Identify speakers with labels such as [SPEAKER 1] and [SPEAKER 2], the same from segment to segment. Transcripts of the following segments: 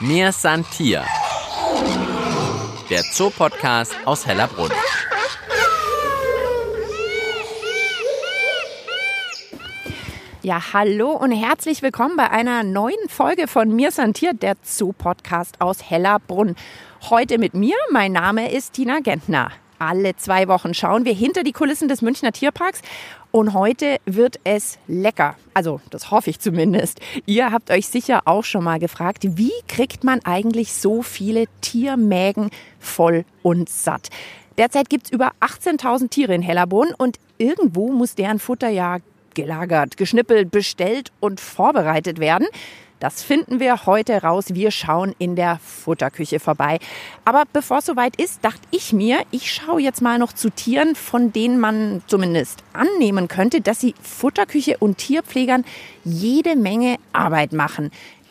[SPEAKER 1] Mir san Tier. Der Zoopodcast aus Hellerbrunn.
[SPEAKER 2] Ja, hallo und herzlich willkommen bei einer neuen Folge von Mir Santier, der Zoo-Podcast aus Hellerbrunn. Heute mit mir, mein Name ist Tina Gentner. Alle zwei Wochen schauen wir hinter die Kulissen des Münchner Tierparks und heute wird es lecker. Also, das hoffe ich zumindest. Ihr habt euch sicher auch schon mal gefragt, wie kriegt man eigentlich so viele Tiermägen voll und satt? Derzeit gibt es über 18.000 Tiere in Hellerbrunn und irgendwo muss deren Futter ja gelagert, geschnippelt, bestellt und vorbereitet werden. Das finden wir heute raus. Wir schauen in der Futterküche vorbei. Aber bevor es soweit ist, dachte ich mir, ich schaue jetzt mal noch zu Tieren, von denen man zumindest annehmen könnte, dass sie Futterküche und Tierpflegern jede Menge Arbeit machen.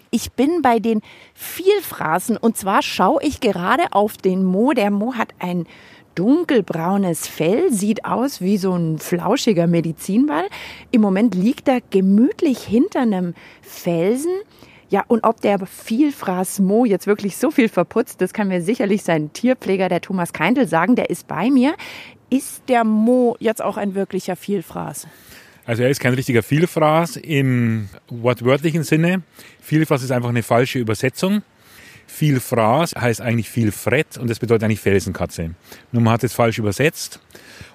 [SPEAKER 2] Ich bin bei den Vielfraßen und zwar schaue ich gerade auf den Mo. Der Mo hat ein dunkelbraunes Fell, sieht aus wie so ein flauschiger Medizinball. Im Moment liegt er gemütlich hinter einem Felsen. Ja, und ob der Vielfraß Mo jetzt wirklich so viel verputzt, das kann mir sicherlich sein Tierpfleger, der Thomas Keindl, sagen. Der ist bei mir. Ist der Mo jetzt auch ein wirklicher Vielfraß?
[SPEAKER 3] Also er ist kein richtiger Vielfraß im wortwörtlichen Sinne. Vielfraß ist einfach eine falsche Übersetzung. Viel Fraß heißt eigentlich viel Frett und das bedeutet eigentlich Felsenkatze. Nur man hat es falsch übersetzt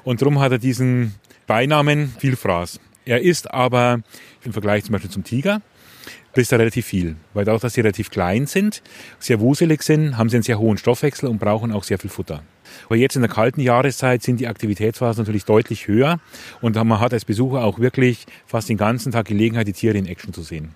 [SPEAKER 3] und darum hat er diesen Beinamen Vielfraß. Er ist aber im Vergleich zum Beispiel zum Tiger bist du relativ viel. Weil dadurch, dass sie relativ klein sind, sehr wuselig sind, haben sie einen sehr hohen Stoffwechsel und brauchen auch sehr viel Futter. Aber jetzt in der kalten Jahreszeit sind die Aktivitätsphasen natürlich deutlich höher und man hat als Besucher auch wirklich fast den ganzen Tag Gelegenheit, die Tiere in Action zu sehen.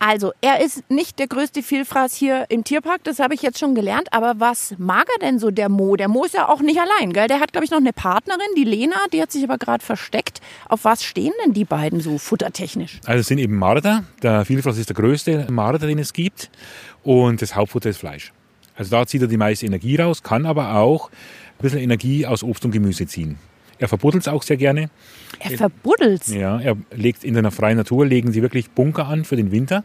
[SPEAKER 2] Also, er ist nicht der größte Vielfraß hier im Tierpark, das habe ich jetzt schon gelernt. Aber was mag er denn so, der Mo? Der Mo ist ja auch nicht allein, gell? Der hat, glaube ich, noch eine Partnerin, die Lena, die hat sich aber gerade versteckt. Auf was stehen denn die beiden so futtertechnisch?
[SPEAKER 3] Also, es sind eben Marder. Der Vielfraß ist der größte Marder, den es gibt. Und das Hauptfutter ist Fleisch. Also, da zieht er die meiste Energie raus, kann aber auch ein bisschen Energie aus Obst und Gemüse ziehen. Er verbuddelt es auch sehr gerne.
[SPEAKER 2] Er verbuddelt
[SPEAKER 3] Ja, er legt in der freien Natur, legen sie wirklich Bunker an für den Winter.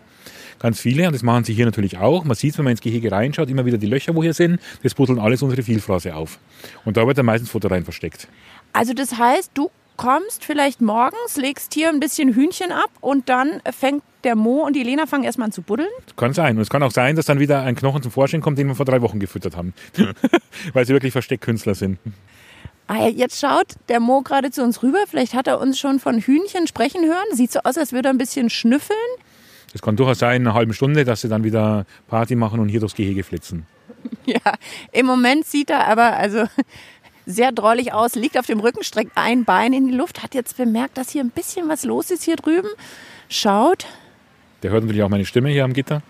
[SPEAKER 3] Ganz viele, und das machen sie hier natürlich auch. Man sieht, wenn man ins Gehege reinschaut, immer wieder die Löcher, wo hier sind. Das buddeln alles unsere Vielfraße auf. Und da wird dann meistens Futter rein versteckt.
[SPEAKER 2] Also das heißt, du kommst vielleicht morgens, legst hier ein bisschen Hühnchen ab und dann fängt der Mo und die Lena fangen erstmal an zu buddeln?
[SPEAKER 3] Kann sein. Und es kann auch sein, dass dann wieder ein Knochen zum Vorschein kommt, den wir vor drei Wochen gefüttert haben. Weil sie wirklich Versteckkünstler sind.
[SPEAKER 2] Ah, jetzt schaut der Mo gerade zu uns rüber. Vielleicht hat er uns schon von Hühnchen sprechen hören. Sieht so aus, als würde er ein bisschen schnüffeln.
[SPEAKER 3] Es kann durchaus sein, in einer halben Stunde, dass sie dann wieder Party machen und hier durchs Gehege flitzen.
[SPEAKER 2] Ja, im Moment sieht er aber also sehr drollig aus, liegt auf dem Rücken, streckt ein Bein in die Luft, hat jetzt bemerkt, dass hier ein bisschen was los ist hier drüben. Schaut.
[SPEAKER 3] Der hört natürlich auch meine Stimme hier am Gitter.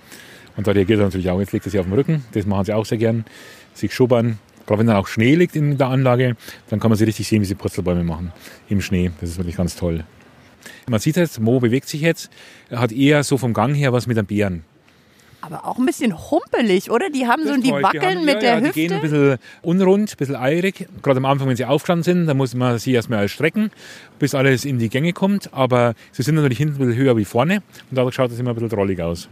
[SPEAKER 3] Und da reagiert er natürlich auch. Jetzt liegt er sich auf dem Rücken. Das machen sie auch sehr gern. Sich schubbern. Gerade wenn dann auch Schnee liegt in der Anlage, dann kann man sie richtig sehen, wie sie Purzelbäume machen im Schnee. Das ist wirklich ganz toll. Man sieht jetzt, Mo bewegt sich jetzt. Er hat eher so vom Gang her was mit einem Bären.
[SPEAKER 2] Aber auch ein bisschen humpelig, oder? Die haben so, die wackeln
[SPEAKER 3] haben,
[SPEAKER 2] mit
[SPEAKER 3] ja,
[SPEAKER 2] der
[SPEAKER 3] ja,
[SPEAKER 2] Hüfte.
[SPEAKER 3] Die gehen ein bisschen unrund, ein bisschen eilig. Gerade am Anfang, wenn sie aufgestanden sind, dann muss man sie erstmal strecken, bis alles in die Gänge kommt. Aber sie sind natürlich hinten ein bisschen höher wie vorne und dadurch schaut es immer ein bisschen drollig aus.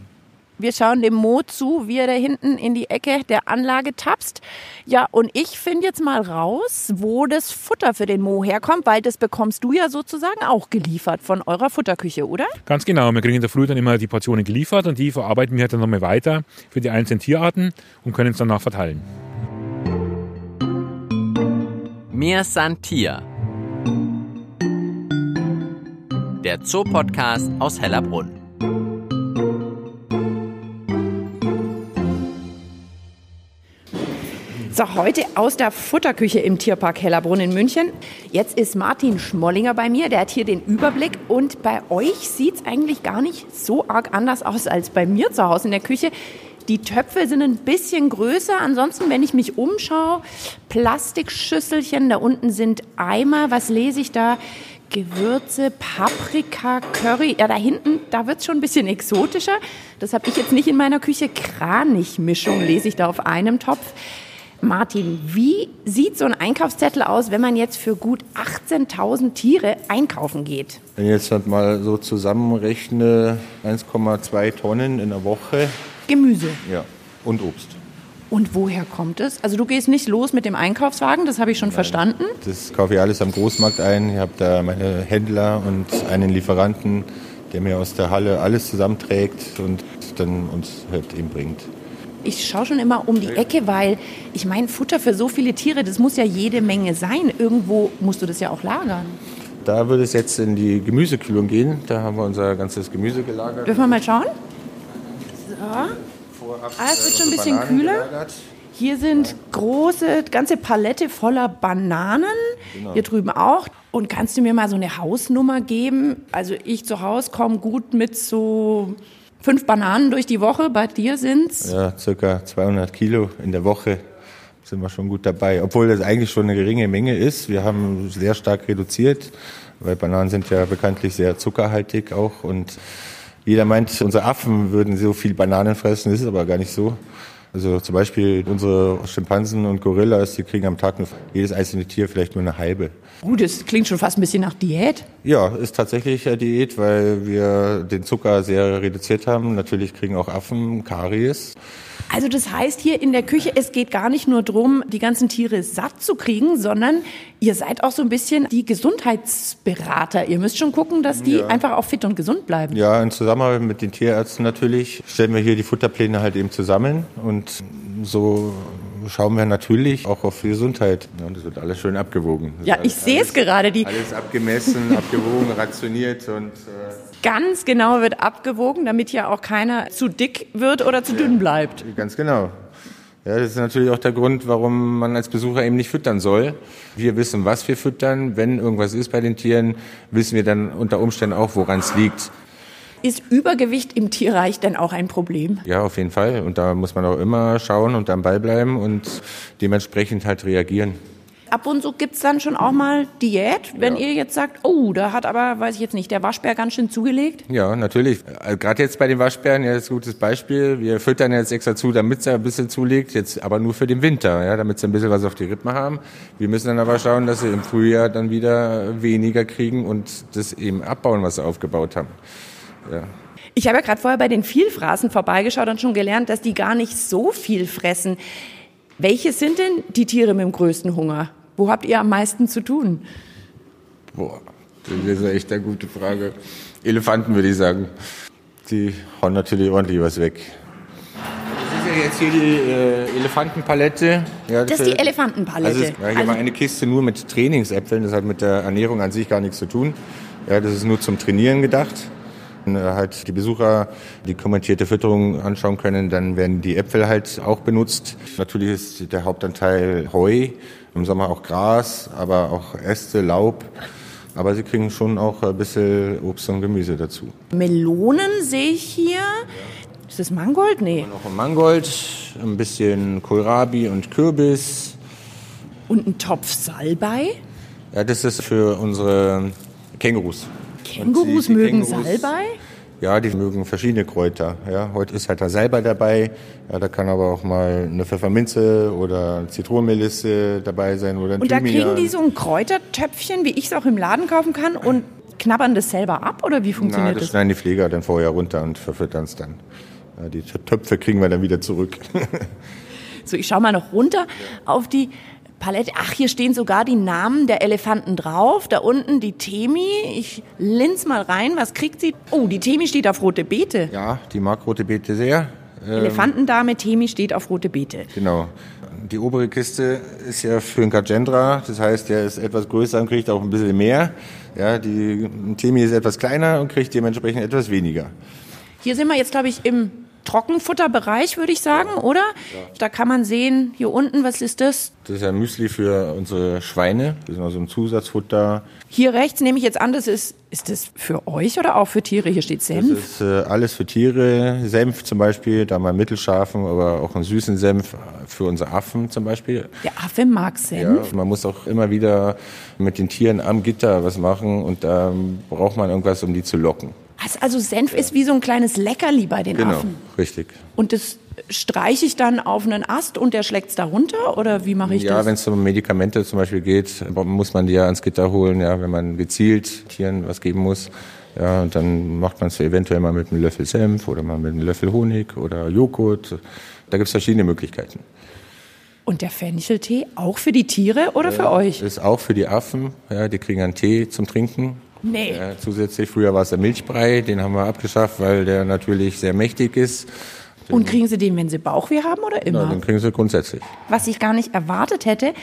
[SPEAKER 2] Wir schauen dem Mo zu, wie er da hinten in die Ecke der Anlage tapst. Ja, und ich finde jetzt mal raus, wo das Futter für den Mo herkommt, weil das bekommst du ja sozusagen auch geliefert von eurer Futterküche, oder?
[SPEAKER 3] Ganz genau. Wir kriegen in der Früh dann immer die Portionen geliefert und die verarbeiten wir dann nochmal weiter für die einzelnen Tierarten und können es danach verteilen.
[SPEAKER 1] Mir san Tier. Der Zoopodcast aus Hellerbrunn.
[SPEAKER 2] So, heute aus der Futterküche im Tierpark Hellerbrunn in München. Jetzt ist Martin Schmollinger bei mir, der hat hier den Überblick. Und bei euch sieht es eigentlich gar nicht so arg anders aus als bei mir zu Hause in der Küche. Die Töpfe sind ein bisschen größer. Ansonsten, wenn ich mich umschaue, Plastikschüsselchen, da unten sind Eimer. Was lese ich da? Gewürze, Paprika, Curry. Ja, da hinten, da wird es schon ein bisschen exotischer. Das habe ich jetzt nicht in meiner Küche. Kranichmischung lese ich da auf einem Topf. Martin, wie sieht so ein Einkaufszettel aus, wenn man jetzt für gut 18.000 Tiere einkaufen geht?
[SPEAKER 4] Wenn ich jetzt halt mal so zusammenrechne, 1,2 Tonnen in der Woche,
[SPEAKER 2] Gemüse.
[SPEAKER 4] Ja, und Obst.
[SPEAKER 2] Und woher kommt es? Also du gehst nicht los mit dem Einkaufswagen, das habe ich schon verstanden.
[SPEAKER 4] Das kaufe ich alles am Großmarkt ein. Ich habe da meine Händler und einen Lieferanten, der mir aus der Halle alles zusammenträgt und dann uns halt eben bringt.
[SPEAKER 2] Ich schaue schon immer um die Ecke, weil ich meine, Futter für so viele Tiere, das muss ja jede Menge sein. Irgendwo musst du das ja auch lagern.
[SPEAKER 4] Da würde es jetzt in die Gemüsekühlung gehen. Da haben wir unser ganzes Gemüse gelagert.
[SPEAKER 2] Dürfen wir mal schauen? So.
[SPEAKER 4] Vorab,
[SPEAKER 2] Ah, es wird
[SPEAKER 4] äh,
[SPEAKER 2] schon ein bisschen
[SPEAKER 4] Bananen
[SPEAKER 2] kühler.
[SPEAKER 4] gelagert.
[SPEAKER 2] Hier sind große, ganze Palette voller Bananen.
[SPEAKER 4] Genau.
[SPEAKER 2] Hier drüben auch. Und kannst du mir mal so eine Hausnummer geben? Also ich zu Hause komme gut mit so fünf Bananen durch die Woche. Bei dir sind's?
[SPEAKER 4] Ja, circa 200 Kilo in der Woche sind wir schon gut dabei. Obwohl das eigentlich schon eine geringe Menge ist. Wir haben sehr stark reduziert, weil Bananen sind ja bekanntlich sehr zuckerhaltig auch. Und jeder meint, unsere Affen würden so viel Bananen fressen. Das ist aber gar nicht so. Also zum Beispiel unsere Schimpansen und Gorillas, die kriegen am Tag nur jedes einzelne Tier vielleicht nur eine halbe.
[SPEAKER 2] Gut, das klingt schon fast ein bisschen nach Diät.
[SPEAKER 4] Ja, ist tatsächlich eine Diät, weil wir den Zucker sehr reduziert haben. Natürlich kriegen auch Affen Karies.
[SPEAKER 2] Also das heißt hier in der Küche, es geht gar nicht nur darum, die ganzen Tiere satt zu kriegen, sondern ihr seid auch so ein bisschen die Gesundheitsberater. Ihr müsst schon gucken, dass die einfach auch fit und gesund bleiben.
[SPEAKER 4] Ja, in Zusammenarbeit mit den Tierärzten natürlich stellen wir hier die Futterpläne halt eben zusammen und so schauen wir natürlich auch auf die Gesundheit. Ja, Und das wird alles schön abgewogen. Das
[SPEAKER 2] Ja, ich sehe es gerade. Die
[SPEAKER 4] Alles abgemessen, abgewogen, rationiert und äh,
[SPEAKER 2] ganz genau wird abgewogen, damit ja auch keiner zu dick wird oder zu dünn bleibt.
[SPEAKER 4] ganz genau. Ja, das ist natürlich auch der Grund, warum man als Besucher eben nicht füttern soll. Wir wissen, was wir füttern. Wenn irgendwas ist bei den Tieren, wissen wir dann unter Umständen auch, woran es liegt.
[SPEAKER 2] Ist Übergewicht im Tierreich denn auch ein Problem?
[SPEAKER 4] Ja, auf jeden Fall. Und da muss man auch immer schauen und am Ball bleiben und dementsprechend halt reagieren.
[SPEAKER 2] Ab und zu gibt's dann schon auch mal Diät, wenn ihr jetzt sagt, oh, da hat aber, weiß ich jetzt nicht, der Waschbär ganz schön zugelegt.
[SPEAKER 4] Ja, natürlich. Äh, Gerade jetzt bei den Waschbären, ja, das ist ein gutes Beispiel. Wir füttern jetzt extra zu, damit sie ein bisschen zulegt, jetzt aber nur für den Winter, ja, damit sie ein bisschen was auf die Rippen haben. Wir müssen dann aber schauen, dass sie im Frühjahr dann wieder weniger kriegen und das eben abbauen, was sie aufgebaut haben. Ja.
[SPEAKER 2] Ich habe ja gerade vorher bei den Vielfraßen vorbeigeschaut und schon gelernt, dass die gar nicht so viel fressen. Welche sind denn die Tiere mit dem größten Hunger? Wo habt ihr am meisten zu tun?
[SPEAKER 4] Boah, das ist echt eine gute Frage. Elefanten würde ich sagen. Die hauen natürlich ordentlich was weg. Das ist ja jetzt hier die äh, Elefantenpalette. Ja,
[SPEAKER 2] Das ist die Elefantenpalette.
[SPEAKER 4] Also, ist, ja, hier
[SPEAKER 2] Also-
[SPEAKER 4] mal eine Kiste nur mit Trainingsäpfeln. Das hat mit der Ernährung an sich gar nichts zu tun. Ja, das ist nur zum Trainieren gedacht. Wenn halt die Besucher die kommentierte Fütterung anschauen können, dann werden die Äpfel halt auch benutzt. Natürlich ist der Hauptanteil Heu, im Sommer auch Gras, aber auch Äste, Laub. Aber sie kriegen schon auch ein bisschen Obst und Gemüse dazu.
[SPEAKER 2] Melonen sehe ich hier. Ist das Mangold? Nee.
[SPEAKER 4] Noch ein Mangold, ein bisschen Kohlrabi und Kürbis.
[SPEAKER 2] Und ein Topf Salbei.
[SPEAKER 4] Ja, das ist für unsere Kängurus.
[SPEAKER 2] Kängurus
[SPEAKER 4] die
[SPEAKER 2] mögen
[SPEAKER 4] Kängurus-
[SPEAKER 2] Salbei.
[SPEAKER 4] Ja, die mögen verschiedene Kräuter. Ja, heute ist halt der Salbei dabei. Ja, da kann aber auch mal eine Pfefferminze oder Zitronenmelisse dabei sein oder ein
[SPEAKER 2] Und da
[SPEAKER 4] Thymian.
[SPEAKER 2] kriegen die so ein Kräutertöpfchen, wie ich es auch im Laden kaufen kann, und knabbern das selber ab? Oder wie
[SPEAKER 4] Na,
[SPEAKER 2] funktioniert
[SPEAKER 4] das
[SPEAKER 2] das?
[SPEAKER 4] schneiden die Pfleger dann vorher runter und verfüttern es dann. Ja, die Töpfe kriegen wir dann wieder zurück.
[SPEAKER 2] So, ich schaue mal noch runter auf die Palette. Ach, hier stehen sogar die Namen der Elefanten drauf. Da unten die Temi. Ich linz mal rein. Was kriegt sie? Oh, die Temi steht auf rote Beete.
[SPEAKER 4] ja, die mag rote Beete sehr. Äh,
[SPEAKER 2] Elefantendame Temi steht auf rote Beete.
[SPEAKER 4] Genau. Die obere Kiste ist ja für einen Kagendra, das heißt, der ist etwas größer und kriegt auch ein bisschen mehr. Ja, die Temi ist etwas kleiner und kriegt dementsprechend etwas weniger.
[SPEAKER 2] Hier sind wir jetzt, glaube ich, im Trockenfutterbereich, würde ich sagen, oder? Da kann man sehen, hier unten, was ist das?
[SPEAKER 4] Das ist ein Müsli für unsere Schweine. Das ist also ein Zusatzfutter.
[SPEAKER 2] Hier rechts nehme ich jetzt an, das ist, ist das für euch oder auch für Tiere? Hier steht
[SPEAKER 4] Das
[SPEAKER 2] Senf.
[SPEAKER 4] ist äh, alles für Tiere. Senf zum Beispiel, da mal mittelscharfen, aber auch einen süßen Senf für unsere Affen zum Beispiel.
[SPEAKER 2] Der Affe mag Senf.
[SPEAKER 4] Ja, man muss auch immer wieder mit den Tieren am Gitter was machen und da braucht man irgendwas, um die zu locken.
[SPEAKER 2] Also, also Senf ist wie so ein kleines Leckerli bei den
[SPEAKER 4] Genau,
[SPEAKER 2] Affen.
[SPEAKER 4] richtig.
[SPEAKER 2] Und das streiche ich dann auf einen Ast und der schlägt's da runter? Oder wie mache ich
[SPEAKER 4] Ja,
[SPEAKER 2] das?
[SPEAKER 4] wenn es um Medikamente zum Beispiel geht, muss man die ja ans Gitter holen, ja, wenn man gezielt Tieren was geben muss. Ja, und dann macht man es eventuell mal mit einem Löffel Senf oder mal mit einem Löffel Honig oder Joghurt. Da gibt es verschiedene Möglichkeiten.
[SPEAKER 2] Und der Fencheltee auch für die Tiere oder für euch?
[SPEAKER 4] Ist auch für die Affen. Ja, die kriegen einen Tee zum Trinken.
[SPEAKER 2] Nee.
[SPEAKER 4] Ja, zusätzlich, früher war es der Milchbrei, den haben wir abgeschafft, weil der natürlich sehr mächtig ist.
[SPEAKER 2] Und kriegen sie den, wenn sie Bauchweh haben oder immer?
[SPEAKER 4] Ja, den kriegen sie grundsätzlich.
[SPEAKER 2] Was ich gar nicht erwartet hätte,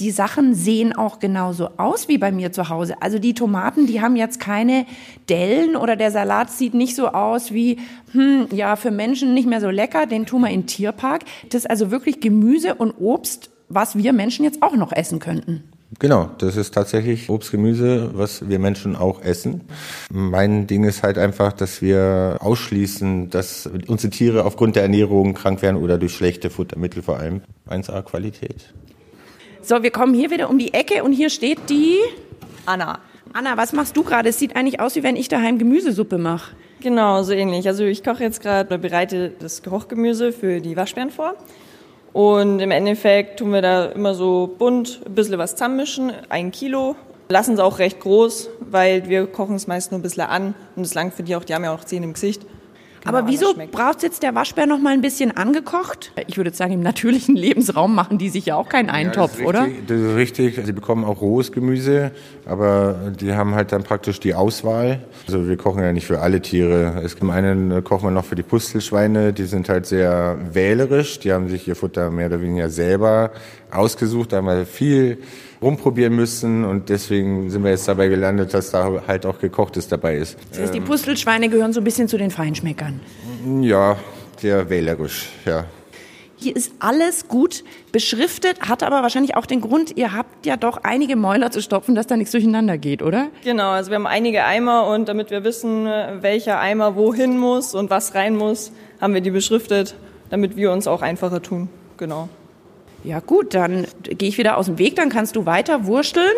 [SPEAKER 2] die Sachen sehen auch genauso aus wie bei mir zu Hause. Also die Tomaten, die haben jetzt keine Dellen oder der Salat sieht nicht so aus wie, hm, ja, für Menschen nicht mehr so lecker, den tun wir in den Tierpark. Das ist also wirklich Gemüse und Obst, was wir Menschen jetzt auch noch essen könnten.
[SPEAKER 4] Genau, das ist tatsächlich Obst, Gemüse, was wir Menschen auch essen. Mein Ding ist halt einfach, dass wir ausschließen, dass unsere Tiere aufgrund der Ernährung krank werden oder durch schlechte Futtermittel vor allem. 1A Qualität.
[SPEAKER 2] So, wir kommen hier wieder um die Ecke und hier steht die
[SPEAKER 5] Anna.
[SPEAKER 2] Anna, was machst du gerade? Es sieht eigentlich aus, wie wenn ich daheim Gemüsesuppe mache.
[SPEAKER 5] Genau, so ähnlich. Also ich koche jetzt gerade oder bereite das Kochgemüse für die Waschbären vor. Und im Endeffekt tun wir da immer so bunt ein bisschen was zusammenmischen, ein Kilo. Lassen es auch recht groß, weil wir kochen es meist nur ein bisschen an und es langt für die auch, die haben ja auch Zähne im Gesicht.
[SPEAKER 2] Aber
[SPEAKER 5] Genau,
[SPEAKER 2] wieso
[SPEAKER 5] das schmeckt.
[SPEAKER 2] braucht jetzt der Waschbär noch mal ein bisschen angekocht? Ich würde jetzt sagen, im natürlichen Lebensraum machen die sich ja auch keinen Eintopf,
[SPEAKER 4] Ja, das
[SPEAKER 2] oder?
[SPEAKER 4] richtig, Das ist richtig. Sie bekommen auch rohes Gemüse, aber die haben halt dann praktisch die Auswahl. Also wir kochen ja nicht für alle Tiere. Es gibt einen äh, kochen wir noch für die Pustelschweine. Die sind halt sehr wählerisch. Die haben sich ihr Futter mehr oder weniger selber ausgesucht. Da haben wir viel rumprobieren müssen und deswegen sind wir jetzt dabei gelandet, dass da halt auch gekochtes dabei ist.
[SPEAKER 2] Das heißt, die Pustelschweine gehören so ein bisschen zu den Feinschmeckern.
[SPEAKER 4] Ja, sehr wählerisch, ja.
[SPEAKER 2] Hier ist alles gut beschriftet, hat aber wahrscheinlich auch den Grund, ihr habt ja doch einige Mäuler zu stopfen, dass da nichts durcheinander geht, oder?
[SPEAKER 5] Genau, also wir haben einige Eimer und damit wir wissen, welcher Eimer wohin muss und was rein muss, haben wir die beschriftet, damit wir uns auch einfacher tun. Genau.
[SPEAKER 2] Ja gut, dann gehe ich wieder aus dem Weg, dann kannst du weiter wursteln.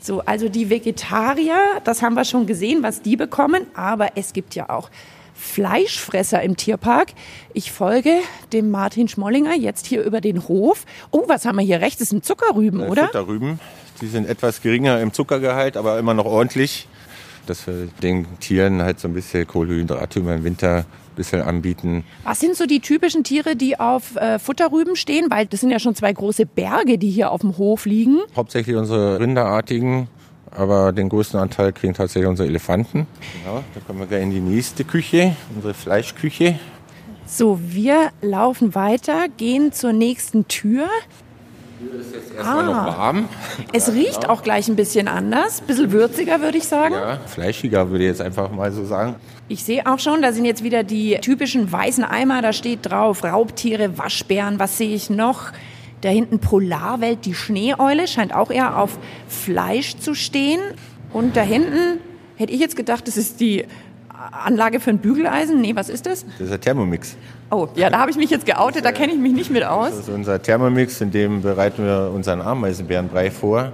[SPEAKER 2] So, also die Vegetarier, das haben wir schon gesehen, was die bekommen, aber es gibt ja auch Fleischfresser im Tierpark. Ich folge dem Martin Schmollinger jetzt hier über den Hof. Oh, was haben wir hier rechts? Das sind Zuckerrüben, oder?
[SPEAKER 4] Futterrüben. Die sind etwas geringer im Zuckergehalt, aber immer noch ordentlich. Dass wir den Tieren halt so ein bisschen Kohlenhydrate über den Winter ein bisschen anbieten.
[SPEAKER 2] Was sind so die typischen Tiere, die auf äh, Futterrüben stehen? Weil das sind ja schon zwei große Berge, die hier auf dem Hof liegen.
[SPEAKER 4] Hauptsächlich unsere Rinderartigen, aber den größten Anteil kriegen tatsächlich unsere Elefanten. Genau, da kommen wir gleich in die nächste Küche, unsere Fleischküche.
[SPEAKER 2] So, wir laufen weiter, gehen zur nächsten Tür.
[SPEAKER 4] Erstmal noch warm.
[SPEAKER 2] Es riecht auch gleich ein bisschen anders, ein bisschen würziger, würde ich sagen.
[SPEAKER 4] Ja, fleischiger würde ich jetzt einfach mal so sagen.
[SPEAKER 2] Ich sehe auch schon, da sind jetzt wieder die typischen weißen Eimer, da steht drauf Raubtiere, Waschbären, was sehe ich noch? Da hinten Polarwelt, die Schneeeule, scheint auch eher auf Fleisch zu stehen. Und da hinten hätte ich jetzt gedacht, das ist die Anlage für ein Bügeleisen. Nee, was ist das?
[SPEAKER 4] Das ist der Thermomix.
[SPEAKER 2] Oh, ja, da habe ich mich jetzt geoutet, da kenne ich mich nicht mit aus.
[SPEAKER 4] Das ist unser Thermomix, in dem bereiten wir unseren Ameisenbärenbrei vor.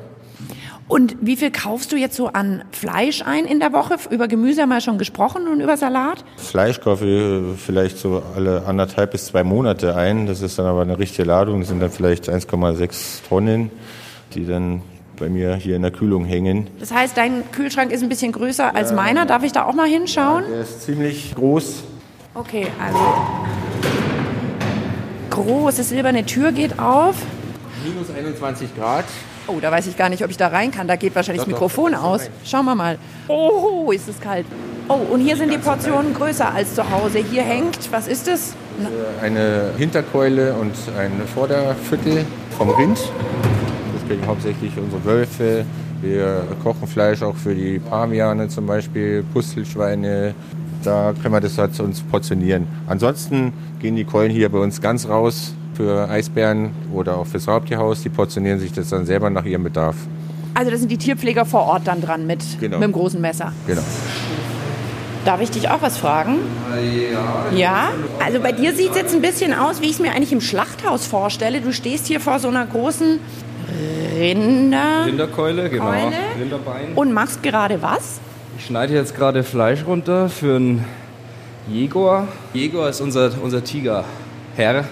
[SPEAKER 2] Und wie viel kaufst du jetzt so an Fleisch ein in der Woche? Über Gemüse haben wir schon gesprochen und über Salat?
[SPEAKER 4] Fleisch kaufe ich vielleicht so alle anderthalb bis zwei Monate ein. Das ist dann aber eine richtige Ladung. Das sind dann vielleicht 1,6 Tonnen, die dann bei mir hier in der Kühlung hängen.
[SPEAKER 2] Das heißt, dein Kühlschrank ist ein bisschen größer als meiner. Darf ich da auch mal hinschauen?
[SPEAKER 4] Der ist ziemlich groß.
[SPEAKER 2] Okay, also große silberne Tür geht auf.
[SPEAKER 4] Minus 21 Grad.
[SPEAKER 2] Oh, da weiß ich gar nicht, ob ich da rein kann. Da geht wahrscheinlich das
[SPEAKER 4] Doch, doch,
[SPEAKER 2] Mikrofon
[SPEAKER 4] du
[SPEAKER 2] aus.
[SPEAKER 4] rein.
[SPEAKER 2] Schauen wir mal. Oh, ist es kalt. Oh, und hier sind die Portionen größer als zu Hause. Hier hängt, was ist das?
[SPEAKER 4] Eine Hinterkeule und ein Vorderviertel vom Rind. Das kriegen hauptsächlich unsere Wölfe. Wir kochen Fleisch auch für die Paviane zum Beispiel, Pustelschweine. Da können wir das halt uns portionieren. Ansonsten gehen die Keulen hier bei uns ganz raus für Eisbären oder auch fürs Raubtierhaus. Die portionieren sich das dann selber nach ihrem Bedarf.
[SPEAKER 2] Also da sind die Tierpfleger vor Ort dann dran mit,
[SPEAKER 4] Genau.
[SPEAKER 2] mit dem großen Messer.
[SPEAKER 4] Genau.
[SPEAKER 2] Darf ich dich auch was fragen? Ja. Ja? Also bei dir sieht es jetzt ein bisschen aus, wie ich es mir eigentlich im Schlachthaus vorstelle. Du stehst hier vor so einer großen Rinder
[SPEAKER 6] Rinderkeule, genau.
[SPEAKER 2] Keule.
[SPEAKER 6] Rinderbein.
[SPEAKER 2] und machst gerade was?
[SPEAKER 6] Ich schneide jetzt gerade Fleisch runter für einen Jegor. Jegor ist unser, unser Tigerherr.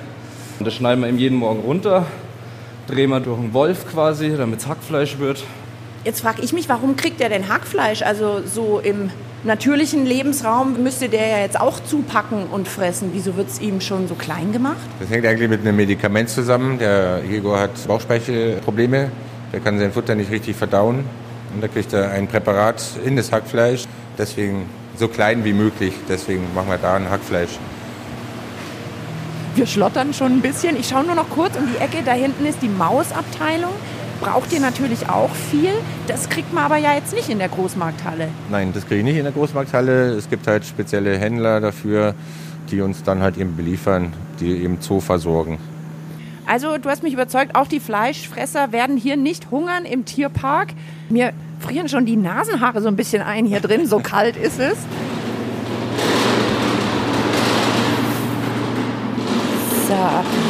[SPEAKER 6] Und das schneiden wir ihm jeden Morgen runter. Drehen wir durch einen Wolf quasi, damit es Hackfleisch wird.
[SPEAKER 2] Jetzt frage ich mich, warum kriegt er denn Hackfleisch? Also so im natürlichen Lebensraum müsste der ja jetzt auch zupacken und fressen. Wieso wird es ihm schon so klein gemacht?
[SPEAKER 4] Das hängt eigentlich mit einem Medikament zusammen. Der Igor hat Bauchspeichelprobleme. Der kann sein Futter nicht richtig verdauen. Und da kriegt er ein Präparat in das Hackfleisch. Deswegen so klein wie möglich. Deswegen machen wir da ein Hackfleisch.
[SPEAKER 2] Wir schlottern schon ein bisschen. Ich schaue nur noch kurz um die Ecke. Da hinten ist die Mausabteilung. Braucht ihr natürlich auch viel. Das kriegt man aber ja jetzt nicht in der Großmarkthalle.
[SPEAKER 4] Nein, das kriege ich nicht in der Großmarkthalle. Es gibt halt spezielle Händler dafür, die uns dann halt eben beliefern, die eben Zoo versorgen.
[SPEAKER 2] Also du hast mich überzeugt, auch die Fleischfresser werden hier nicht hungern im Tierpark. Mir frieren schon die Nasenhaare so ein bisschen ein hier drin, so kalt ist es.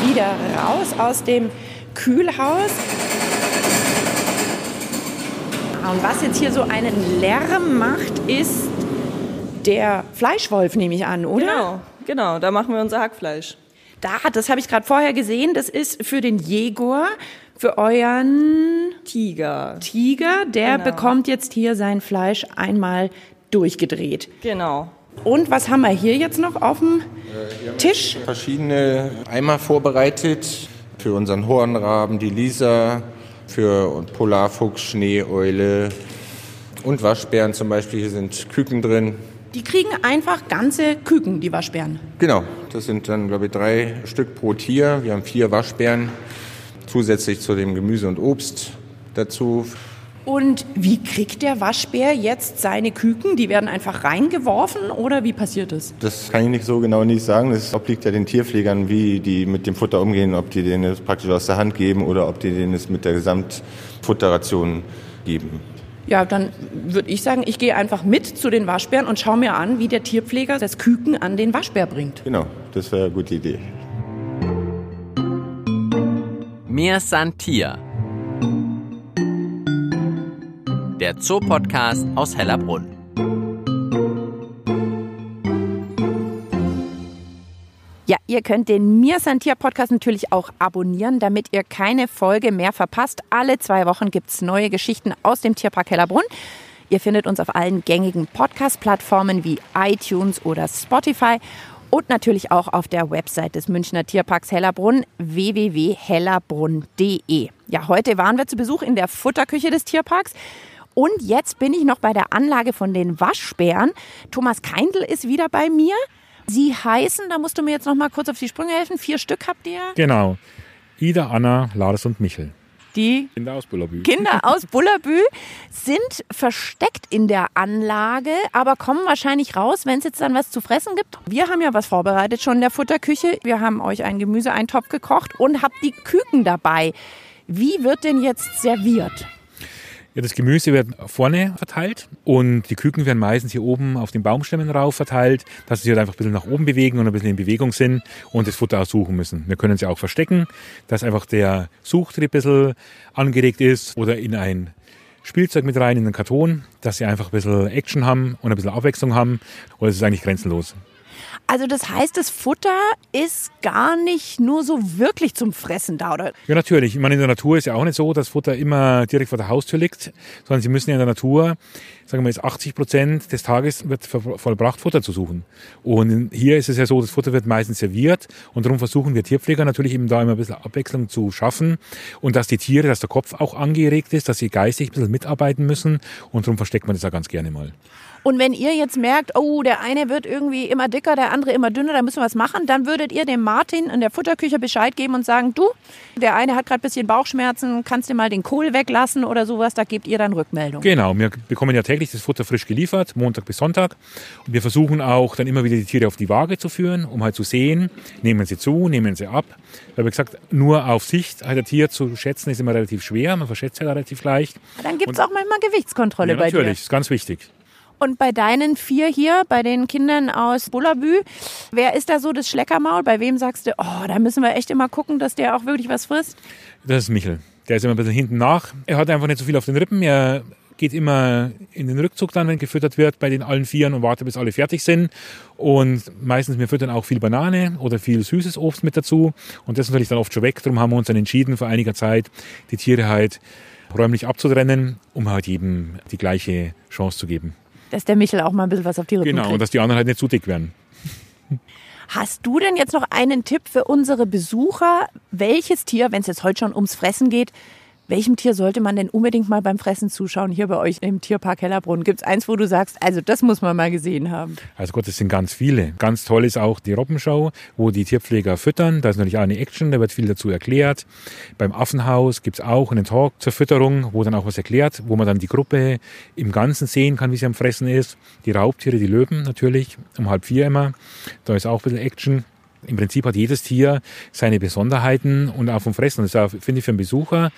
[SPEAKER 2] Wieder raus aus dem Kühlhaus. Ah, Und was jetzt hier so einen Lärm macht, ist der Fleischwolf, nehme ich an, oder?
[SPEAKER 5] Genau, genau, da machen wir unser Hackfleisch.
[SPEAKER 2] Da, das habe ich gerade vorher gesehen. Das ist für den Jegor, für euren
[SPEAKER 5] Tiger.
[SPEAKER 2] Tiger. Der
[SPEAKER 5] Genau.
[SPEAKER 2] bekommt jetzt hier sein Fleisch einmal durchgedreht.
[SPEAKER 5] Genau.
[SPEAKER 2] Und was haben wir hier jetzt noch auf dem Tisch?
[SPEAKER 4] Verschiedene Eimer vorbereitet für unseren Hornraben, die Lisa, für Polarfuchs, Schneeeule und Waschbären zum Beispiel. Hier sind Küken drin.
[SPEAKER 2] Die kriegen einfach ganze Küken, die Waschbären.
[SPEAKER 4] Genau, das sind dann, glaube ich, drei Stück pro Tier. Wir haben vier Waschbären, zusätzlich zu dem Gemüse und Obst dazu.
[SPEAKER 2] Und wie kriegt der Waschbär jetzt seine Küken? Die werden einfach reingeworfen oder wie passiert das?
[SPEAKER 4] Das kann ich nicht so genau nicht sagen. Das obliegt ja den Tierpflegern, wie die mit dem Futter umgehen, ob die denen es praktisch aus der Hand geben oder ob die denen es mit der Gesamtfutterration geben.
[SPEAKER 2] Ja, dann würde ich sagen, ich gehe einfach mit zu den Waschbären und schaue mir an, wie der Tierpfleger das Küken an den Waschbär bringt.
[SPEAKER 4] Genau, das wäre eine gute Idee.
[SPEAKER 1] Mir Santier. Der Zoopodcast aus Hellerbrunn.
[SPEAKER 2] Ja, ihr könnt den Mir Santier Podcast natürlich auch abonnieren, damit ihr keine Folge mehr verpasst. Alle zwei Wochen gibt's neue Geschichten aus dem Tierpark Hellerbrunn. Ihr findet uns auf allen gängigen Podcast-Plattformen wie iTunes oder Spotify und natürlich auch auf der Website des Münchner Tierparks Hellerbrunn www.hellerbrunn.de. Ja, heute waren wir zu Besuch in der Futterküche des Tierparks. Und jetzt bin ich noch bei der Anlage von den Waschbären. Thomas Keindl ist wieder bei mir. Sie heißen, da musst du mir jetzt noch mal kurz auf die Sprünge helfen. Vier Stück habt ihr.
[SPEAKER 3] Genau. Ida, Anna, Lars und Michel.
[SPEAKER 2] Die
[SPEAKER 3] Kinder aus Bullerbü.
[SPEAKER 2] Kinder aus Bullerbü sind versteckt in der Anlage, aber kommen wahrscheinlich raus, wenn es jetzt dann was zu fressen gibt. Wir haben ja was vorbereitet schon in der Futterküche. Wir haben euch einen Gemüseeintopf gekocht und habt die Küken dabei. Wie wird denn jetzt serviert?
[SPEAKER 3] Ja, das Gemüse wird vorne verteilt und die Küken werden meistens hier oben auf den Baumstämmen rauf verteilt, dass sie sich halt einfach ein bisschen nach oben bewegen und ein bisschen in Bewegung sind und das Futter aussuchen müssen. Wir können sie auch verstecken, dass einfach der Suchtrieb ein bisschen angeregt ist oder in ein Spielzeug mit rein, in einen Karton, dass sie einfach ein bisschen Action haben und ein bisschen Abwechslung haben und es ist eigentlich grenzenlos.
[SPEAKER 2] Also das heißt, das Futter ist gar nicht nur so wirklich zum Fressen da, oder?
[SPEAKER 3] Ja, natürlich. Ich meine, in der Natur ist ja auch nicht so, dass Futter immer direkt vor der Haustür liegt, sondern Sie müssen ja in der Natur, sagen wir jetzt 80 Prozent des Tages wird vollbracht, Futter zu suchen. Und hier ist es ja so, das Futter wird meistens serviert und darum versuchen wir Tierpfleger natürlich eben da immer ein bisschen Abwechslung zu schaffen und dass die Tiere, dass der Kopf auch angeregt ist, dass sie geistig ein bisschen mitarbeiten müssen und darum versteckt man das ja ganz gerne mal.
[SPEAKER 2] Und wenn ihr jetzt merkt, oh, der eine wird irgendwie immer dicker, der andere immer dünner, da müssen wir was machen, dann würdet ihr dem Martin in der Futterküche Bescheid geben und sagen, du, der eine hat gerade ein bisschen Bauchschmerzen, kannst du mal den Kohl weglassen oder sowas, da gebt ihr dann Rückmeldung.
[SPEAKER 3] Genau, wir bekommen ja täglich das Futter frisch geliefert, Montag bis Sonntag. Und wir versuchen auch dann immer wieder die Tiere auf die Waage zu führen, um halt zu sehen, nehmen sie zu, nehmen sie ab. Weil wie gesagt, nur auf Sicht halt ein Tier zu schätzen ist immer relativ schwer, man verschätzt ja relativ leicht.
[SPEAKER 2] Dann gibt es auch manchmal Gewichtskontrolle
[SPEAKER 3] Ja,
[SPEAKER 2] bei dir.
[SPEAKER 3] natürlich, ist ganz wichtig.
[SPEAKER 2] Und bei deinen vier hier, bei den Kindern aus Bullabü, wer ist da so das Schleckermaul? Bei wem sagst du, oh, da müssen wir echt immer gucken, dass der auch wirklich was frisst?
[SPEAKER 3] Das ist Michel. Der ist immer ein bisschen hinten nach. Er hat einfach nicht so viel auf den Rippen. Er geht immer in den Rückzug dann, wenn gefüttert wird bei den allen Vieren und wartet, bis alle fertig sind. Und meistens, wir füttern auch viel Banane oder viel süßes Obst mit dazu. Und das ist natürlich dann oft schon weg. Darum haben wir uns dann entschieden, vor einiger Zeit die Tiere halt räumlich abzutrennen, um halt jedem die gleiche Chance zu geben.
[SPEAKER 2] Dass der Michel auch mal ein bisschen was auf die Rippen
[SPEAKER 3] Genau,
[SPEAKER 2] kriegt.
[SPEAKER 3] und dass die anderen halt nicht zu dick werden.
[SPEAKER 2] Hast du denn jetzt noch einen Tipp für unsere Besucher? Welches Tier, wenn es jetzt heute schon ums Fressen geht, welchem Tier sollte man denn unbedingt mal beim Fressen zuschauen hier bei euch im Tierpark Hellerbrunn? Gibt es eins, wo du sagst, also das muss man mal gesehen haben?
[SPEAKER 3] Also Gott, es sind ganz viele. Ganz toll ist auch die Robbenschau, wo die Tierpfleger füttern. Da ist natürlich auch eine Action, da wird viel dazu erklärt. Beim Affenhaus gibt's auch einen Talk zur Fütterung, wo dann auch was erklärt, wo man dann die Gruppe im Ganzen sehen kann, wie sie am Fressen ist. Die Raubtiere, die Löwen natürlich, um halb vier immer. Da ist auch ein bisschen Action. Im Prinzip hat jedes Tier seine Besonderheiten und auch vom Fressen. Das finde ich, für einen Besucher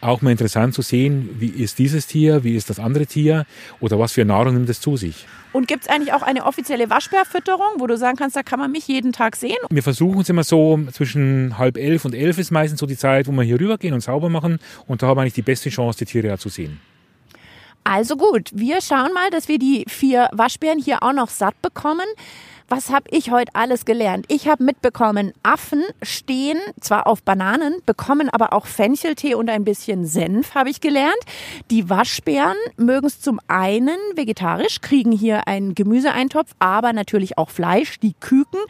[SPEAKER 3] auch mal interessant zu sehen, wie ist dieses Tier, wie ist das andere Tier oder was für Nahrung nimmt es zu sich.
[SPEAKER 2] Und gibt es eigentlich auch eine offizielle Waschbärfütterung, wo du sagen kannst, da kann man mich jeden Tag sehen?
[SPEAKER 3] Wir versuchen es immer so, zwischen halb elf und elf ist meistens so die Zeit, wo wir hier rübergehen und sauber machen. Und da haben wir eigentlich die beste Chance, die Tiere ja zu sehen.
[SPEAKER 2] Also gut, wir schauen mal, dass wir die vier Waschbären hier auch noch satt bekommen. Was habe ich heute alles gelernt? Ich habe mitbekommen, Affen stehen zwar auf Bananen, bekommen aber auch Fencheltee und ein bisschen Senf, habe ich gelernt. Die Waschbären mögen es zum einen vegetarisch, kriegen hier einen Gemüseeintopf, aber natürlich auch Fleisch, die Küken.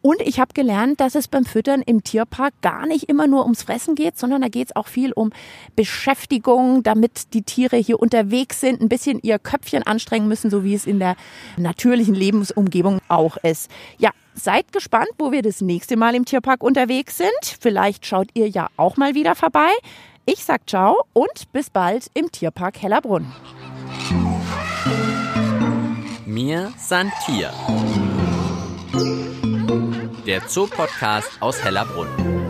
[SPEAKER 2] Und ich habe gelernt, dass es beim Füttern im Tierpark gar nicht immer nur ums Fressen geht, sondern da geht es auch viel um Beschäftigung, damit die Tiere hier unterwegs sind, ein bisschen ihr Köpfchen anstrengen müssen, so wie es in der natürlichen Lebensumgebung auch ist. Ja, seid gespannt, wo wir das nächste Mal im Tierpark unterwegs sind. Vielleicht schaut ihr ja auch mal wieder vorbei. Ich sag ciao und bis bald im Tierpark Hellerbrunn.
[SPEAKER 1] Mir san Tier. Der Zoopodcast aus Hellerbrunn.